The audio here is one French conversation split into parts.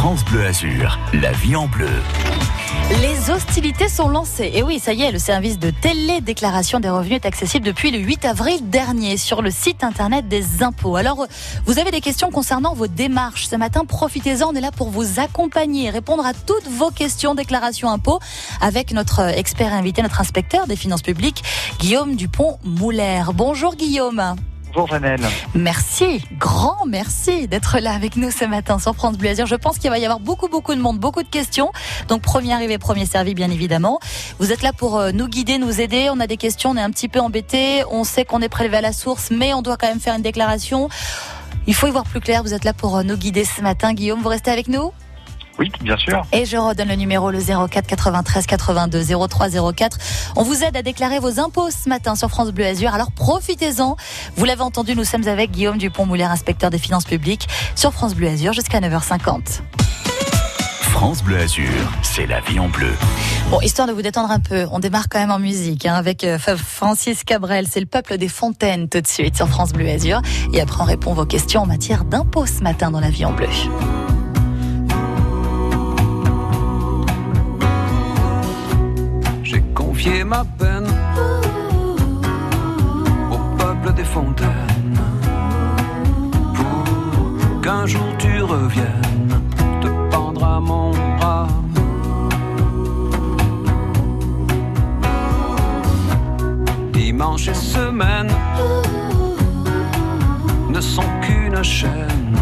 France Bleu Azur, la vie en bleu. Les hostilités sont lancées. Et oui, ça y est, le service de télé-déclaration des revenus est accessible depuis le 8 avril dernier sur le site internet des impôts. Alors, vous avez des questions concernant vos démarches. Ce matin, profitez-en. On est là pour vous accompagner, répondre à toutes vos questions déclaration impôts avec notre expert invité, notre inspecteur des finances publiques, Guillaume Dupont-Moulaire. Bonjour Guillaume. Bonjour Vanel. Merci, grand merci d'être là avec nous ce matin sur France Bleu Azur. Je pense qu'il va y avoir beaucoup beaucoup de monde, beaucoup de questions. Donc premier arrivé, premier servi bien évidemment. Vous êtes là pour euh, nous guider, nous aider. On a des questions, on est un petit peu embêté. On sait qu'on est prélevé à la source, mais on doit quand même faire une déclaration. Il faut y voir plus clair. Vous êtes là pour euh, nous guider ce matin. Guillaume, vous restez avec nous? Oui, bien sûr. Et je redonne le numéro, le 04 93 82 03 04. On vous aide à déclarer vos impôts ce matin sur France Bleu Azur. Alors profitez-en. Vous l'avez entendu, nous sommes avec Guillaume Dupont-Moulaire, inspecteur des finances publiques, sur France Bleu Azur jusqu'à 9h50. France Bleu Azur, c'est la vie en bleu. Bon, histoire de vous détendre un peu, on démarre quand même en musique hein, avec euh, Francis Cabrel. C'est le peuple des fontaines tout de suite sur France Bleu Azur. Et après, on répond vos questions en matière d'impôts ce matin dans la vie en bleu. Ma peine au peuple des fontaines pour qu'un jour tu reviennes te pendre à mon bras. Dimanche et semaine ne sont qu'une chaîne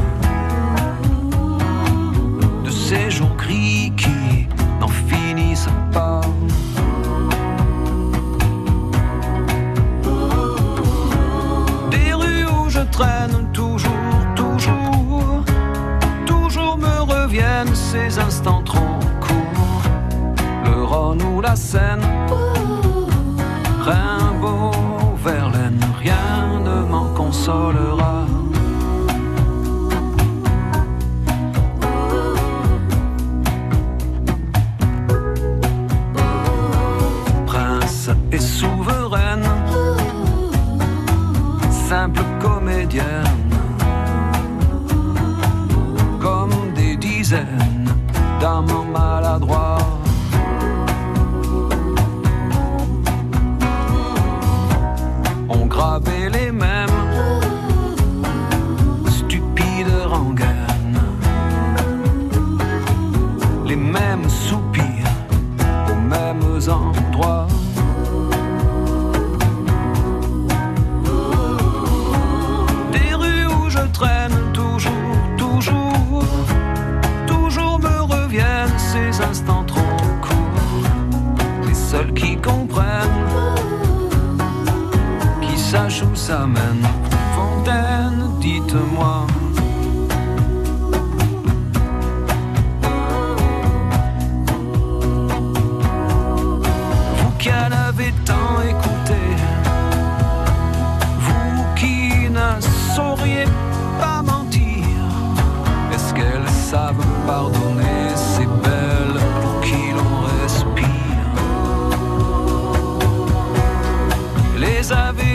de ces jours gris qui n'en finissent pas. Traîne toujours, toujours, toujours me reviennent ces instants trop courts. Le Rhône ou la Seine, Rimbaud, ça mène. Fontaine, dites-moi. Vous qui en avez tant écouté, vous qui ne sauriez pas mentir, est-ce qu'elles savent pardonner ces belles pour qui l'on respire? Les avez-vous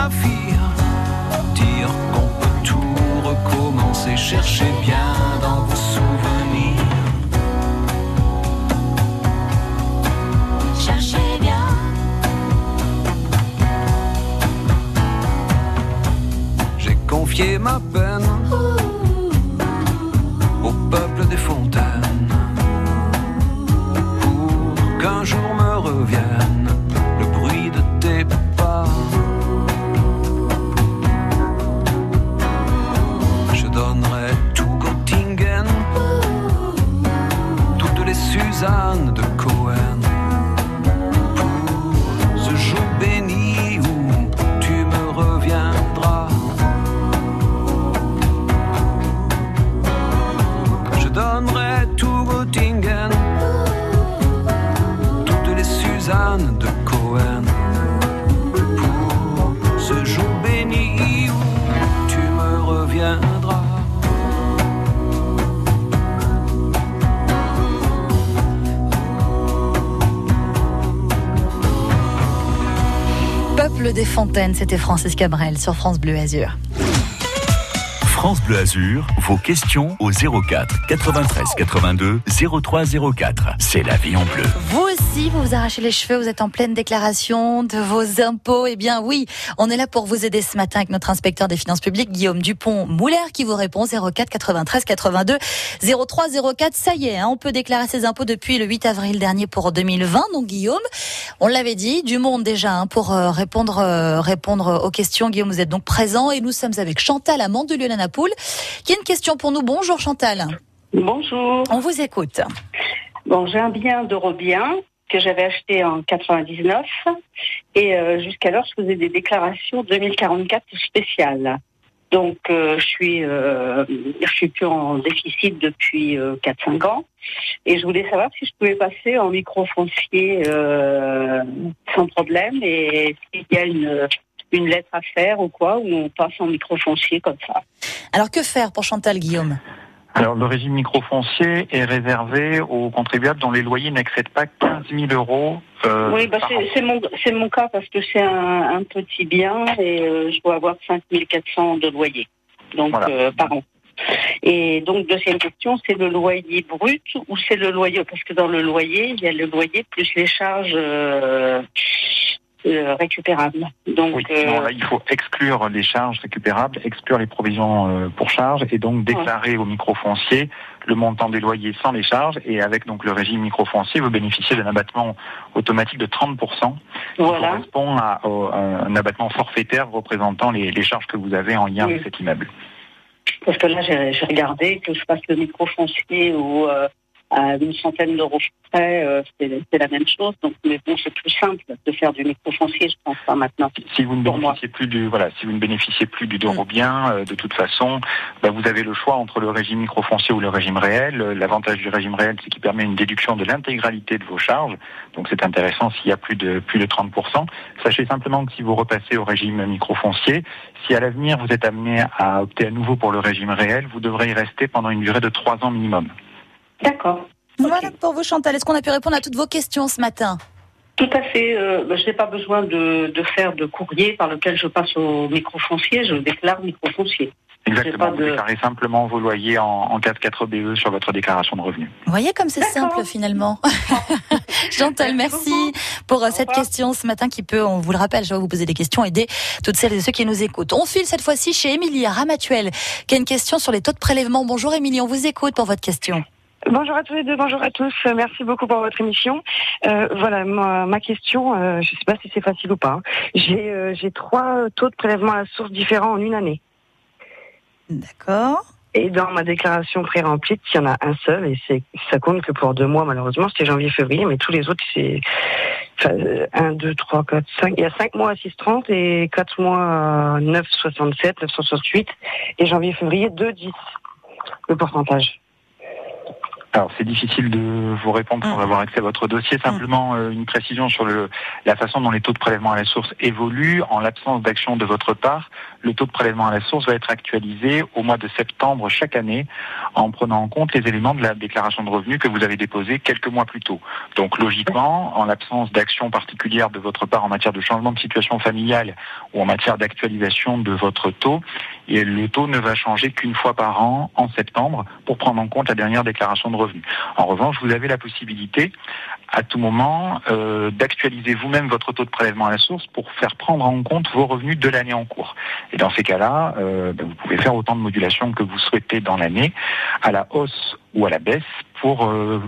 saphirs, dire qu'on peut tout recommencer, cherchez bien dans Suzanne de Cohen. Fontaine, c'était Francis Cabrel sur France Bleu Azur. France Bleu Azur, vos questions au 04 93 82 03 04. C'est la vie en bleu. Vous aussi, vous vous arrachez les cheveux, vous êtes en pleine déclaration de vos impôts. Eh bien oui, on est là pour vous aider ce matin avec notre inspecteur des finances publiques, Guillaume Dupont-Mouler, qui vous répond 04 93 82 03 04. Ça y est, hein, on peut déclarer ses impôts depuis le 8 avril dernier pour 2020. Donc Guillaume, on l'avait dit, du monde déjà hein, pour euh, répondre, euh, répondre aux questions. Guillaume, vous êtes donc présent et nous sommes avec Chantal Amand de Lyon Poule, qui a une question pour nous. Bonjour Chantal. Bonjour. On vous écoute. Bon, j'ai un bien d'Eurobien que j'avais acheté en 99 et euh, jusqu'alors je faisais des déclarations 2044 spéciales. Donc euh, je suis euh, je suis plus en déficit depuis 4-5 ans et je voulais savoir si je pouvais passer en microfoncier sans problème et s'il y a une une lettre à faire ou quoi, où on passe en microfoncier comme ça. Alors que faire pour Chantal Guillaume? Alors, le régime microfoncier est réservé aux contribuables dont les loyers n'excèdent pas 15 000 euros. Euh, oui, bah c'est mon, mon cas parce que c'est un, un, petit bien et euh, je dois avoir 5 400 de loyer donc, euh, par an. Et donc, deuxième question, c'est le loyer brut ou c'est le loyer Parce que dans le loyer, il y a le loyer plus les charges euh, euh, récupérables. Donc, oui, euh, là, il faut exclure les charges récupérables, exclure les provisions euh, pour charges et donc déclarer au microfoncier le montant des loyers sans les charges et avec donc le régime microfoncier, vous bénéficiez d'un abattement automatique de 30% qui correspond à, un abattement forfaitaire représentant les, les, charges que vous avez en lien avec cet immeuble. Parce que là, j'ai regardé que je fasse le microfoncier ou à une centaine d'euros près, euh, c'est la même chose. Donc, mais bon, c'est plus simple de faire du microfoncier, je pense pas maintenant. Si vous ne bénéficiez plus du voilà, si vous ne bénéficiez plus du d'euro bien, euh, de toute façon, bah, vous avez le choix entre le régime microfoncier ou le régime réel. L'avantage du régime réel, c'est qu'il permet une déduction de l'intégralité de vos charges. Donc, c'est intéressant s'il y a plus de plus de 30% Sachez simplement que si vous repassez au régime microfoncier, si à l'avenir vous êtes amené à opter à nouveau pour le régime réel, vous devrez y rester pendant une durée de trois ans minimum. D'accord. Voilà pour vous, Chantal. Est-ce qu'on a pu répondre à toutes vos questions ce matin tout à fait. Euh, bah, je n'ai pas besoin de, faire de courrier par lequel je passe au microfoncier. Je déclare microfoncier. Exactement. Vous déclarez simplement vos loyers en, en 4 BE sur votre déclaration de revenus. Vous voyez comme c'est simple finalement. Chantal, merci, pour euh, cette question ce matin qui peut, on vous le rappelle, je vais vous poser des questions, aider toutes celles et ceux qui nous écoutent. On file cette fois-ci chez Émilie Ramatuel, qui a une question sur les taux de prélèvement. Bonjour Émilie, on vous écoute pour votre question. Bonjour à tous les deux, bonjour à tous. Merci beaucoup pour votre émission. Euh, voilà, ma, question, euh, je ne sais pas si c'est facile ou pas. Hein. J'ai euh, j'ai trois taux de prélèvement à la source différents en une année. D'accord. Et dans ma déclaration pré-remplie, il y en a un seul et c'est ça compte que pour deux mois malheureusement, c'était janvier-février, mais tous les autres c'est enfin, 1, 2, 3, 4, 5. Il y a 5 mois à 6,30 et 4 mois à 9,67, 968 et janvier-février 2,10 le pourcentage. Alors c'est difficile de vous répondre sans mm. avoir accès à votre dossier. Mm. Simplement euh, une précision sur le, la façon dont les taux de prélèvement à la source évoluent. En l'absence d'action de votre part, le taux de prélèvement à la source va être actualisé au mois de septembre chaque année en prenant en compte les éléments de la déclaration de revenus que vous avez déposés quelques mois plus tôt. Donc logiquement, en l'absence d'action particulière de votre part en matière de changement de situation familiale ou en matière d'actualisation de votre taux, et le taux ne va changer qu'une fois par an en septembre pour prendre en compte la dernière déclaration de revenus. En revanche, vous avez la possibilité à tout moment euh, d'actualiser vous-même votre taux de prélèvement à la source pour faire prendre en compte vos revenus de l'année en cours. Et dans ces cas-là, euh, ben, vous pouvez faire autant de modulations que vous souhaitez dans l'année, à la hausse ou à la baisse, pour euh,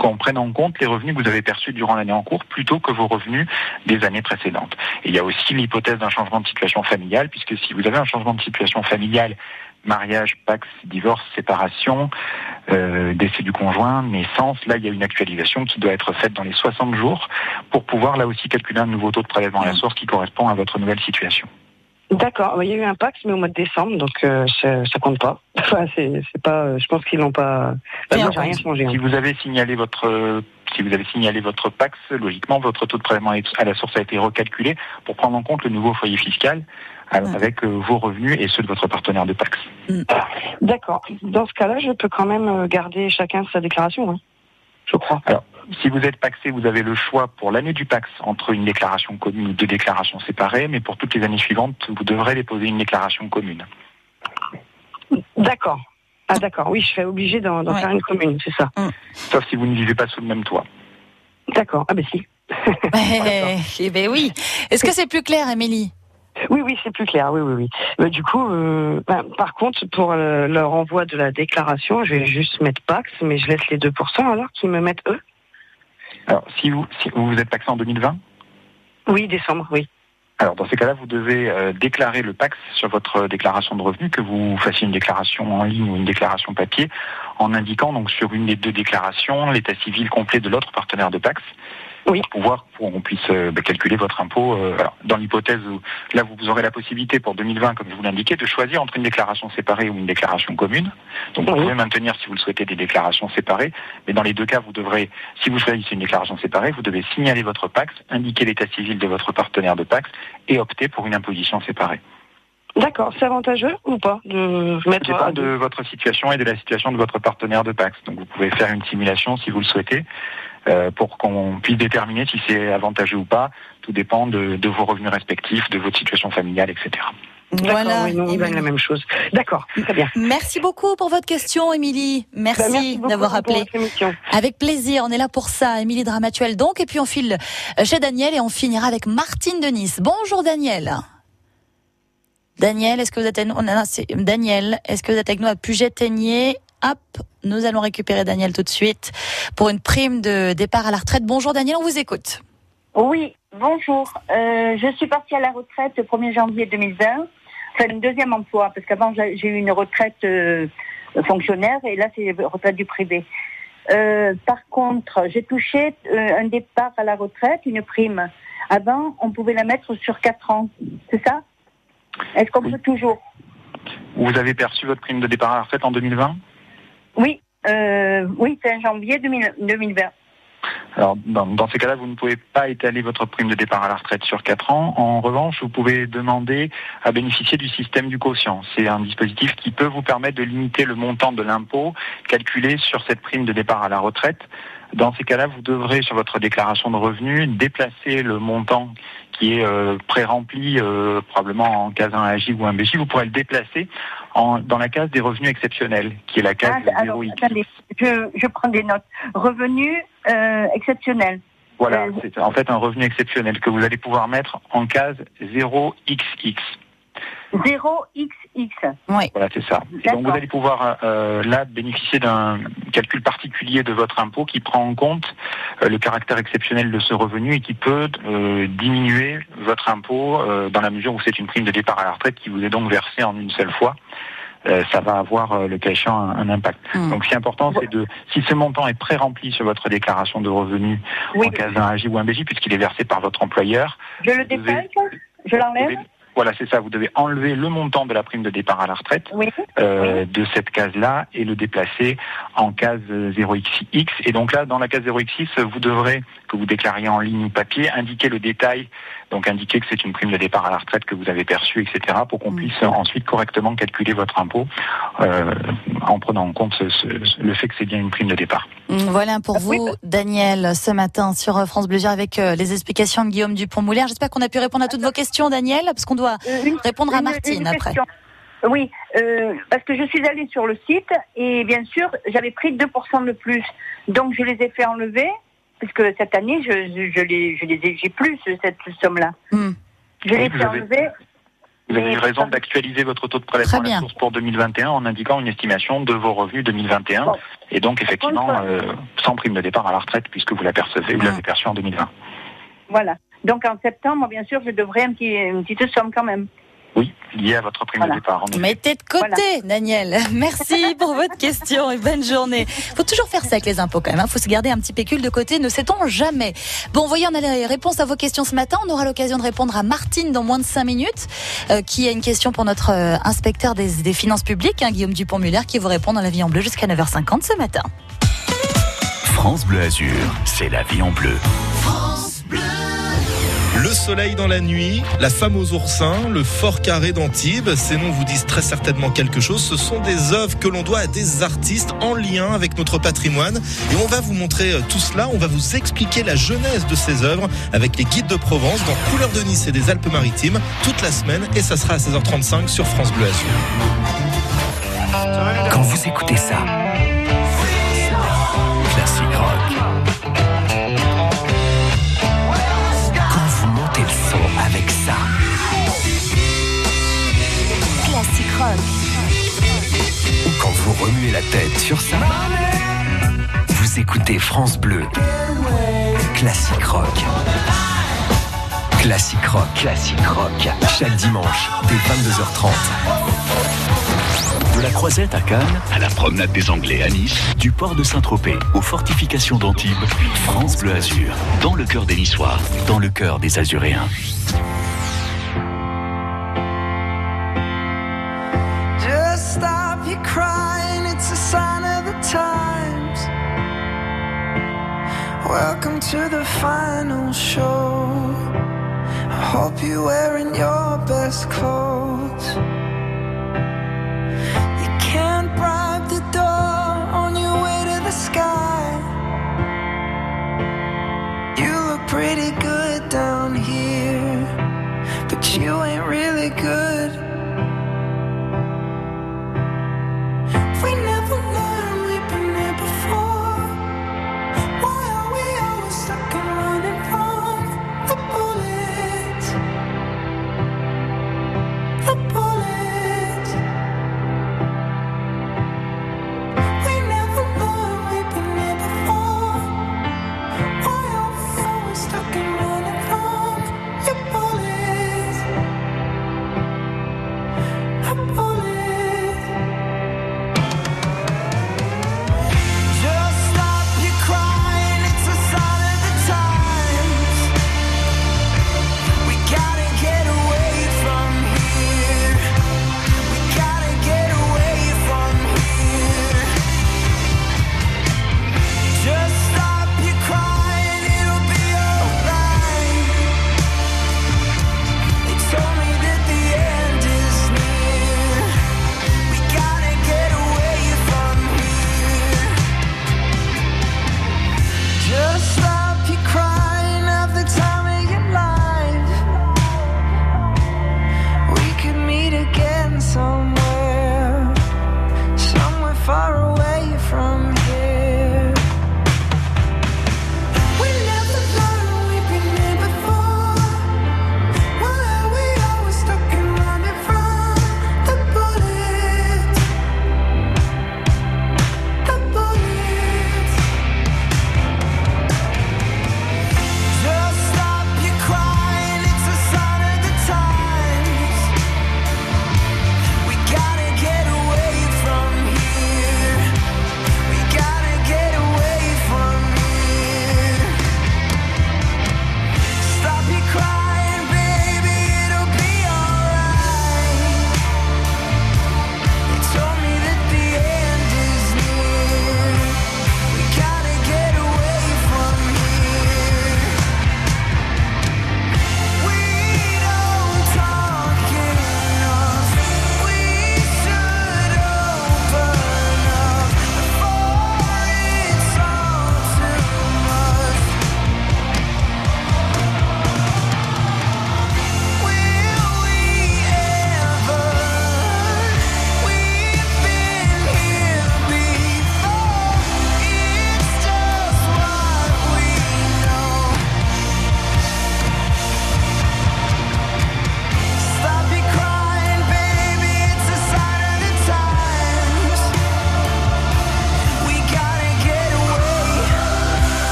qu'on prenne en compte les revenus que vous avez perçus durant l'année en cours plutôt que vos revenus des années précédentes. Et il y a aussi l'hypothèse d'un changement de situation familiale, puisque si vous avez un changement de situation familiale, mariage, pax, divorce, séparation, euh, décès du conjoint, naissance, là il y a une actualisation qui doit être faite dans les 60 jours pour pouvoir là aussi calculer un nouveau taux de prélèvement à la source qui correspond à votre nouvelle situation. D'accord. Il y a eu un Pax, mais au mois de décembre, donc euh, ça, ça, compte pas. Enfin, c'est, pas. Je pense qu'ils n'ont pas. rien changé. Hein. Si vous avez signalé votre si vous avez signalé votre Pax, logiquement, votre taux de prélèvement à la source a été recalculé pour prendre en compte le nouveau foyer fiscal avec euh, vos revenus et ceux de votre partenaire de Pax. Mm. D'accord. Dans ce cas-là, je peux quand même euh, garder chacun sa déclaration, hein, je crois. Alors, si vous êtes paxé, vous avez le choix pour l'année du Pax entre une déclaration commune ou deux déclarations séparées, mais pour toutes les années suivantes, vous devrez déposer une déclaration commune. D'accord. Ah d'accord, oui, je serais obligée d'en Ouais. faire une commune, c'est ça. Sauf si vous ne vivez pas sous le même toit. D'accord. Ah ben si. Eh, ben oui. Est-ce que c'est plus clair, Émilie? Oui, oui, c'est plus clair. Oui, oui, oui. Du coup, euh, ben, par contre, pour euh, leur envoi de la déclaration, je vais juste mettre Pax, mais je laisse les 2% alors qu'ils me mettent eux. Alors, si vous, si vous êtes paxé en 2020, Oui, décembre, oui. alors dans ces cas-là, vous devez euh, déclarer le Pax sur votre déclaration de revenus, que vous fassiez une déclaration en ligne ou une déclaration papier, en indiquant donc sur une des deux déclarations l'état civil complet de l'autre partenaire de Pax. Oui. Pour pouvoir, pour qu'on puisse euh, bah, calculer votre impôt. euh, alors, dans l'hypothèse où là vous aurez la possibilité pour 2020, comme je vous l'indiquais, de choisir entre une déclaration séparée ou une déclaration commune. Donc vous pouvez maintenir si vous le souhaitez des déclarations séparées, mais dans les deux cas, vous devrez, si vous choisissez une déclaration séparée, vous devez signaler votre Pax, indiquer l'état civil de votre partenaire de Pax et opter pour une imposition séparée. D'accord. C'est avantageux ou pas de Ça mettre dépend à de votre situation et de la situation de votre partenaire de Pax. Donc vous pouvez faire une simulation si vous le souhaitez euh, pour qu'on puisse déterminer si c'est avantageux ou pas. Tout dépend de, de vos revenus respectifs, de votre situation familiale, etc. Voilà. oui, nous, on la même chose. D'accord, très bien. Merci beaucoup pour votre question, Émilie. Bah, Merci, d'avoir pour appelé. votre émission. Avec plaisir, on est là pour ça. Émilie Dramatuel donc, et puis on file chez Daniel et on finira avec Martine de Nice. Bonjour Daniel. Daniel, est-ce que vous êtes avec nous? On a- c'est Daniel, est-ce que vous êtes avec nous à Puget-Teignier Hop, nous allons récupérer Daniel tout de suite pour une prime de départ à la retraite. Bonjour Daniel, on vous écoute. Oui, bonjour. Euh, je suis partie à la retraite le 1er janvier 2020. Enfin, un deuxième emploi, parce qu'avant, j'ai eu une retraite euh, fonctionnaire et là, c'est retraite du privé. Euh, par contre, j'ai touché euh, un départ à la retraite, une prime. Avant, on pouvait la mettre sur 4 ans. C'est ça? Est-ce qu'on Oui. peut toujours? Vous avez perçu votre prime de départ à la retraite en 2020 Oui, euh, oui, c'est un janvier 2000 2020. Alors, dans, dans ces cas-là, vous ne pouvez pas étaler votre prime de départ à la retraite sur 4 ans. En revanche, vous pouvez demander à bénéficier du système du quotient. C'est un dispositif qui peut vous permettre de limiter le montant de l'impôt calculé sur cette prime de départ à la retraite. Dans ces cas-là, vous devrez, sur votre déclaration de revenus, déplacer le montant qui est euh, pré-rempli, euh, probablement en case 1AJ ou 1BJ. Vous pourrez le déplacer en, dans la case des revenus exceptionnels, qui est la case Ah, alors, 0X. attendez, je, je prends des notes. Revenus euh, exceptionnels. Voilà, Euh, c'est en fait un revenu exceptionnel que vous allez pouvoir mettre en case 0XX. 0XX. Oui. Voilà, c'est ça. Et donc vous allez pouvoir euh, là bénéficier d'un calcul particulier de votre impôt qui prend en compte euh, le caractère exceptionnel de ce revenu et qui peut euh, diminuer votre impôt euh, dans la mesure où c'est une prime de départ à la retraite qui vous est donc versée en une seule fois. Euh, ça va avoir euh, le cas échéant un, un impact. Hmm. Donc, ce qui est important, c'est de, si ce montant est pré-rempli sur votre déclaration de revenus Oui, en case 1AJ ou 1BJ, puisqu'il est versé par votre employeur, je le dépasse, je l'enlève? Voilà, c'est ça. Vous devez enlever le montant de la prime de départ à la retraite Oui, euh, de cette case-là et le déplacer en case euh, 0xx. Et donc là, dans la case 0xx, vous devrez, que vous déclariez en ligne ou papier, indiquer le détail, donc indiquer que c'est une prime de départ à la retraite que vous avez perçue, etc., pour qu'on Mm. puisse ensuite correctement calculer votre impôt euh, en prenant en compte ce- ce- le fait que c'est bien une prime de départ. Voilà pour Oui, vous, Daniel, ce matin sur euh, France Bleu avec euh, les explications de Guillaume Dupont-Moulin. J'espère qu'on a pu répondre à toutes vos questions, Daniel, parce qu'on doit une- répondre à Martine une après. Oui, euh, parce que je suis allée sur le site et bien sûr, j'avais pris 2% de plus. Donc, je les ai fait enlever, parce que cette année, je, je, je les, je les ai, j'ai plus cette somme-là. Hmm. Je Oui, les ai vous fait avez- enlever. Vous avez Mais- eu raison d'actualiser votre taux de prélèvement Très à la bien. source pour 2021 en indiquant une estimation de vos revenus 2021 Bon. et donc effectivement Contre- euh, sans prime de départ à la retraite puisque vous l'apercevez, vous l'avez perçu en 2020. Voilà. Donc, en septembre, bien sûr, je devrais un petit, une petite somme quand même. Oui, lié à votre prime Voilà. de départ. Mettez de côté, Daniel. Merci pour votre question et bonne journée. Faut toujours faire ça avec les impôts quand même. Hein. Faut se garder un petit pécule de côté, ne sait-on jamais. Bon, voyez, on a les réponses à vos questions ce matin. On aura l'occasion de répondre à Martine dans moins de 5 minutes, euh, qui a une question pour notre euh, inspecteur des, des finances publiques, hein, Guillaume Dupont-Muller, qui vous répond dans la vie en bleu jusqu'à 9h50 ce matin. France Bleu Azur, c'est la vie en bleu. Le soleil dans la nuit, la femme aux oursins, le fort carré d'Antibes, ces noms vous disent très certainement quelque chose. Ce sont des œuvres que l'on doit à des artistes en lien avec notre patrimoine. Et on va vous montrer euh, tout cela, on va vous expliquer la genèse de ces œuvres avec les guides de Provence dans Couleur de Nice et des Alpes-Maritimes toute la semaine et ça sera à 16h35 sur France Bleu Azur. Quand vous écoutez ça, remuez la tête sur ça, vous écoutez France Bleu. Classique rock. Classique rock. Classique rock. Chaque dimanche, dès 22h30. De la Croisette à Cannes, à la promenade des Anglais à Nice, du port de Saint-Tropez aux fortifications d'Antibes, France Bleu Azur, dans le cœur des Niçois, dans le cœur des Azuréens. Welcome to the final show. I hope you're wearing your best clothes. I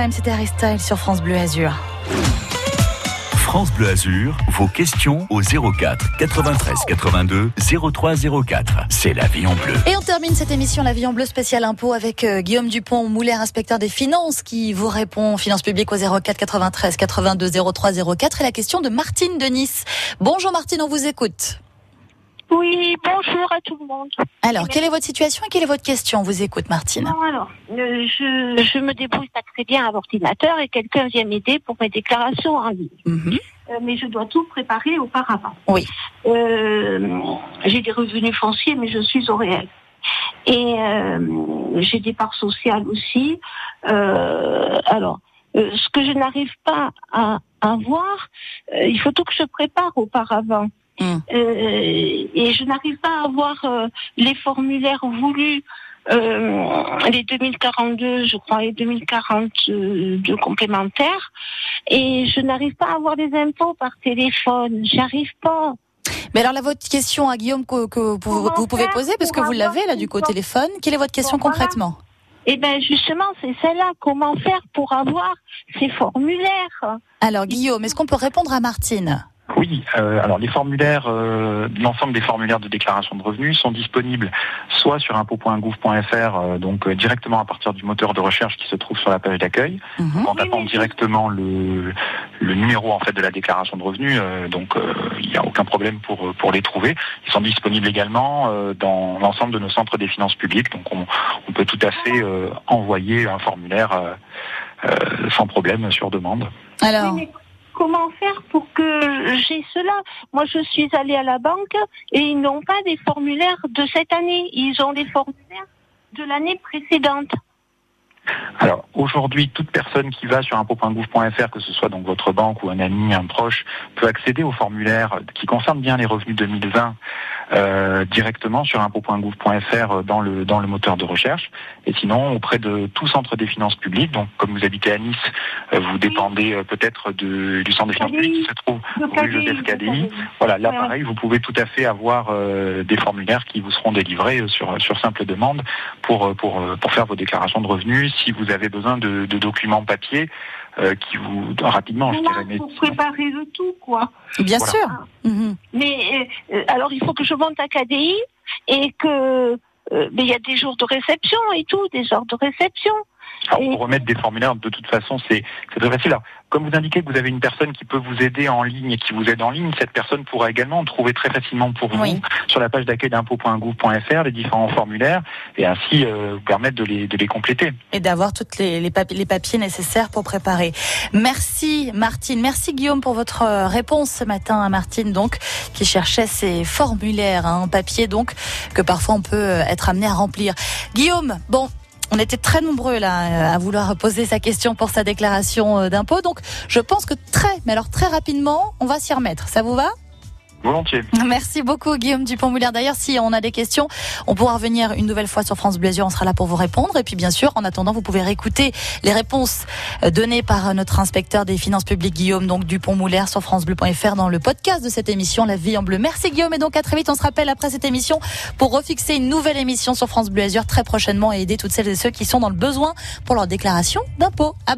Time, c'était Harry sur France Bleu Azur. France Bleu Azur, vos questions au 04 93 82 03 04. C'est la vie en bleu. Et on termine cette émission La vie en bleu spécial impôt avec euh, Guillaume Dupont, Mouler, inspecteur des finances, qui vous répond finances publiques au 04 93 82 03 04 et la question de Martine de Nice. Bonjour Martine, on vous écoute. Oui, bonjour à tout le monde. Alors, quelle est votre situation et quelle est votre question On vous écoute Martine. Bon, alors, euh, je, je me débrouille pas très bien à l'ordinateur et quelqu'un vient m'aider pour mes déclarations en ligne. Mhm. Euh, mais je dois tout préparer auparavant. Oui. Euh, j'ai des revenus fonciers, mais je suis au réel. Et euh, j'ai des parts sociales aussi. Euh, alors, ce que je n'arrive pas à, à voir, il faut tout que je prépare auparavant. Mm. Euh, et je n'arrive pas à avoir euh, les formulaires voulus, euh, les 2042, je crois, et 2042 complémentaires. Et je n'arrive pas à avoir les impôts par téléphone. J'arrive pas. Mais alors là, votre question à Guillaume que, que vous, pouvez poser, parce que vous l'avez là du coup au téléphone. Quelle est votre question voilà. concrètement? Et ben justement, c'est celle-là. Comment faire pour avoir ces formulaires? Alors Guillaume, est-ce qu'on peut répondre à Martine? Oui, euh, alors les formulaires, euh, l'ensemble des formulaires de déclaration de revenus sont disponibles soit sur impôt.gouv.fr, euh, donc euh, directement à partir du moteur de recherche qui se trouve sur la page d'accueil, Mhm. en tapant directement le, le numéro en fait de la déclaration de revenus, euh, donc euh, il n'y a aucun problème pour pour les trouver. Ils sont disponibles également euh, dans l'ensemble de nos centres des finances publiques, donc on, on peut tout à fait euh, envoyer un formulaire euh, euh, sans problème sur demande. Alors, Oui, mais comment faire pour que j'ai cela Moi, je suis allée à la banque et ils n'ont pas des formulaires de cette année. Ils ont des formulaires de l'année précédente. Alors aujourd'hui, toute personne qui va sur impôt.gouv.fr, que ce soit donc votre banque ou un ami, un proche, peut accéder au formulaire qui concerne bien les revenus 2020 euh, directement sur impôt.gouv.fr euh, dans le dans le moteur de recherche. Et sinon, auprès de tout centre des finances publiques, donc comme vous habitez à Nice, euh, vous dépendez euh, peut-être de- du centre des finances publiques qui se trouve rue Joseph Cadi. Voilà, là pareil, vous pouvez tout à fait avoir euh, des formulaires qui vous seront délivrés sur, sur simple demande pour, pour, pour faire vos déclarations de revenus. Si vous avez besoin de, de documents papier euh, qui vous rapidement, je dirais. mais pour préparer le tout, quoi. bien Voilà. sûr. Mhm. Mais euh, alors, il faut que je monte à KDI et que euh, mais il y a des jours de réception et tout, des heures de réception. Alors, pour remettre des formulaires, de toute façon, c'est très facile. Alors, comme vous indiquez que vous avez une personne qui peut vous aider en ligne et qui vous aide en ligne, cette personne pourra également trouver très facilement pour vous Oui. sur la page d'accueil d'impôt.gouv.fr les différents formulaires et ainsi euh, vous permettre de les, de les compléter. Et d'avoir toutes les, les, papiers, les papiers nécessaires pour préparer. Merci Martine, merci Guillaume pour votre euh, réponse ce matin à Martine donc qui cherchait ces formulaires hein, en papier donc que parfois on peut euh, être amené à remplir. Guillaume, bon. On était très nombreux là à vouloir poser sa question pour sa déclaration euh, d'impôt. Donc, je pense que très, mais alors très rapidement, on va s'y remettre. Ça vous va? Volontiers. Merci beaucoup Guillaume Dupont-Moulin. D'ailleurs, si on a des questions, on pourra revenir une nouvelle fois sur France Bleu. On sera là pour vous répondre. Et puis, bien sûr, en attendant, vous pouvez réécouter les réponses euh, données par notre inspecteur des finances publiques Guillaume donc Dupont-Moulin sur francebleu.fr dans le podcast de cette émission La Vie en Bleu. Merci Guillaume et donc à très vite. On se rappelle après cette émission pour refixer une nouvelle émission sur France Bleu Azur très prochainement et aider toutes celles et ceux qui sont dans le besoin pour leur déclaration d'impôt. À